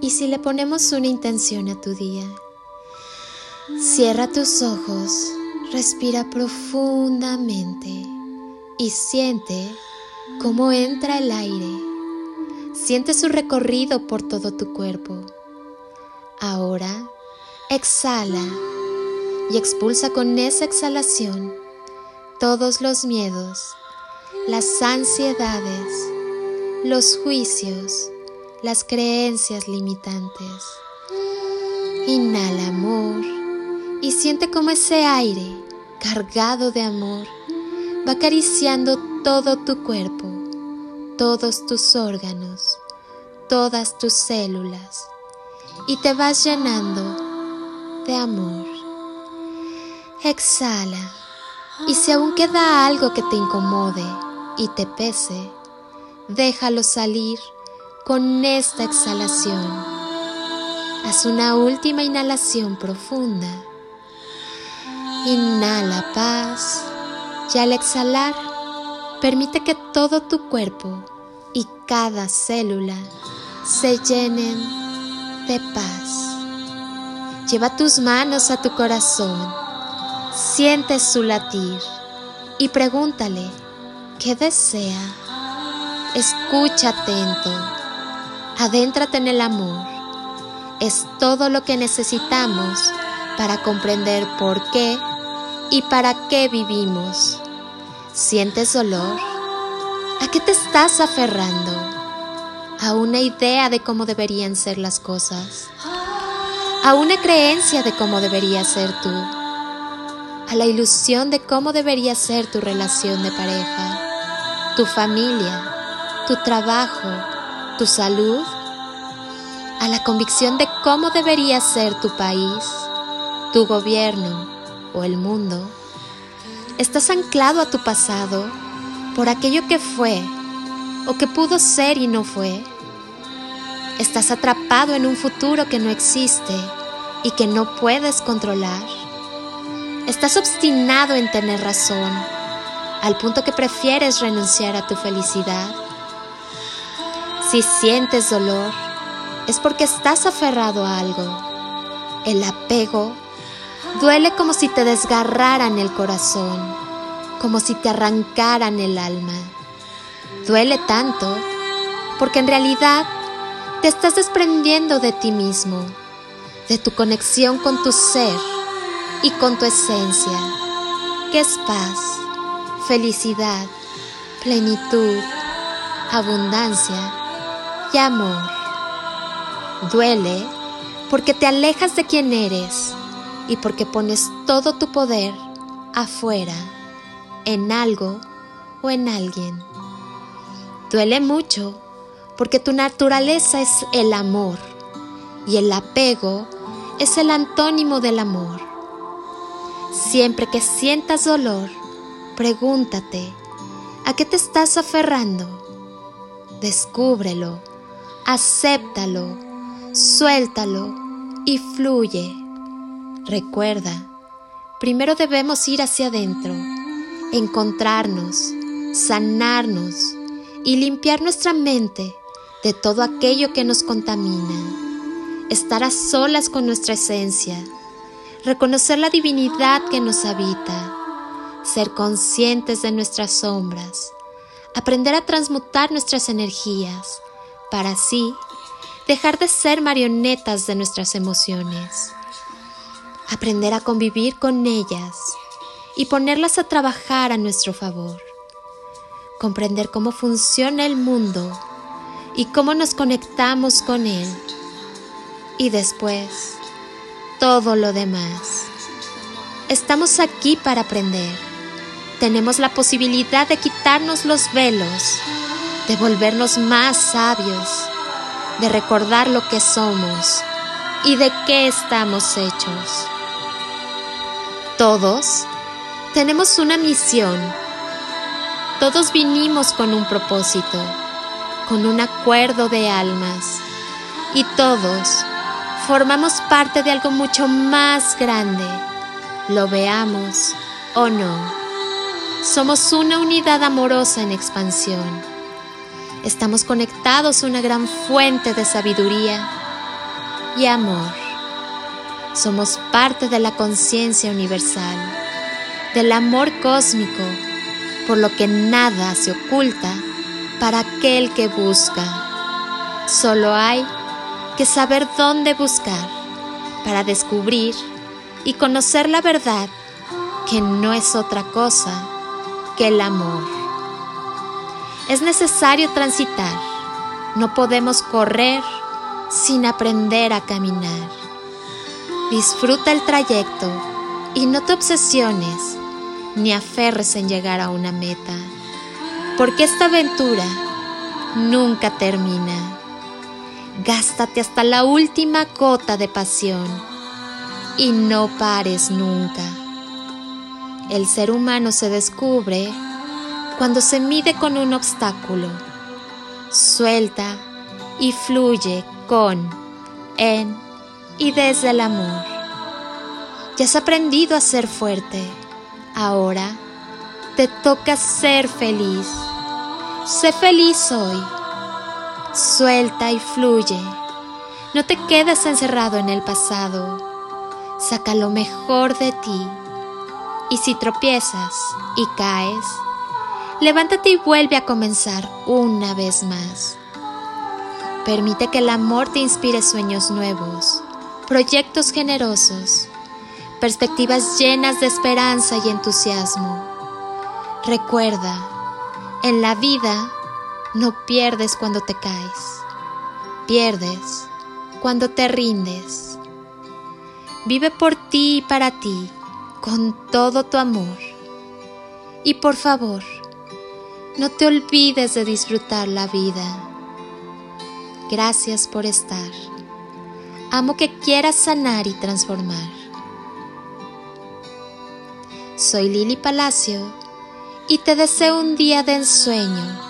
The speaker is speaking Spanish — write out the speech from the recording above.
Y si le ponemos una intención a tu día, cierra tus ojos, respira profundamente y siente cómo entra el aire. Siente su recorrido por todo tu cuerpo. Ahora, exhala y expulsa con esa exhalación todos los miedos, las ansiedades, los juicios, las creencias limitantes. Inhala amor y siente como ese aire cargado de amor va acariciando todo tu cuerpo, todos tus órganos, todas tus células y te vas llenando de amor. Exhala y si aún queda algo que te incomode y te pese, déjalo salir con esta exhalación. Haz una última inhalación profunda. Inhala paz y al exhalar permite que todo tu cuerpo y cada célula se llenen de paz. Lleva tus manos a tu corazón, siente su latir y pregúntale qué desea. Escucha atento Adéntrate en el amor. Es todo lo que necesitamos para comprender por qué y para qué vivimos. ¿Sientes dolor? ¿A qué te estás aferrando? ¿A una idea de cómo deberían ser las cosas? ¿A una creencia de cómo debería ser tú? ¿A la ilusión de cómo debería ser tu relación de pareja, tu familia, tu trabajo? tu salud, a la convicción de cómo debería ser tu país, tu gobierno o el mundo. Estás anclado a tu pasado por aquello que fue o que pudo ser y no fue. Estás atrapado en un futuro que no existe y que no puedes controlar. Estás obstinado en tener razón, al punto que prefieres renunciar a tu felicidad si sientes dolor, es porque estás aferrado a algo. El apego duele como si te desgarraran el corazón, como si te arrancaran el alma. Duele tanto porque en realidad te estás desprendiendo de ti mismo, de tu conexión con tu ser y con tu esencia, que es paz, felicidad, plenitud, abundancia y amor. Duele porque te alejas de quien eres y porque pones todo tu poder afuera, en algo o en alguien. Duele mucho porque tu naturaleza es el amor y el apego es el antónimo del amor. Siempre que sientas dolor, pregúntate, ¿a qué te estás aferrando? Descúbrelo acéptalo, suéltalo y fluye. Recuerda, primero debemos ir hacia adentro, encontrarnos, sanarnos y limpiar nuestra mente de todo aquello que nos contamina. Estar a solas con nuestra esencia, reconocer la divinidad que nos habita, ser conscientes de nuestras sombras, aprender a transmutar nuestras energías, para así dejar de ser marionetas de nuestras emociones, aprender a convivir con ellas y ponerlas a trabajar a nuestro favor, comprender cómo funciona el mundo y cómo nos conectamos con él. Y después todo lo demás. Estamos aquí para aprender. Tenemos la posibilidad de quitarnos los velos de volvernos más sabios, de recordar lo que somos y de qué estamos hechos. Todos tenemos una misión. Todos vinimos con un propósito, con un acuerdo de almas y todos formamos parte de algo mucho más grande, lo veamos o no. Somos una unidad amorosa en expansión. Estamos conectados a una gran fuente de sabiduría y amor. Somos parte de la conciencia universal, del amor cósmico, por lo que nada se oculta para aquel que busca. Solo hay que saber dónde buscar para descubrir y conocer la verdad que no es otra cosa que el amor. Es necesario transitar, no podemos correr sin aprender a caminar. Disfruta el trayecto y no te obsesiones ni aferres en llegar a una meta, porque esta aventura nunca termina. Gástate hasta la última gota de pasión y no pares nunca. El ser humano se descubre cuando se mide con un obstáculo. Suelta y fluye con, en y desde el amor. Ya has aprendido a ser fuerte. Ahora te toca ser feliz. Sé feliz hoy. Suelta y fluye. No te quedes encerrado en el pasado. Saca lo mejor de ti. Y si tropiezas y caes, levántate y vuelve a comenzar una vez más. Permite que el amor te inspire sueños nuevos, proyectos generosos, perspectivas llenas de esperanza y entusiasmo. Recuerda, en la vida no pierdes cuando te caes, pierdes cuando te rindes. Vive por ti y para ti, con todo tu amor. Y por favor, no te olvides de disfrutar la vida. Gracias por estar. Amo que quieras sanar y transformar. Soy Lili Palacio y te deseo un día de ensueño,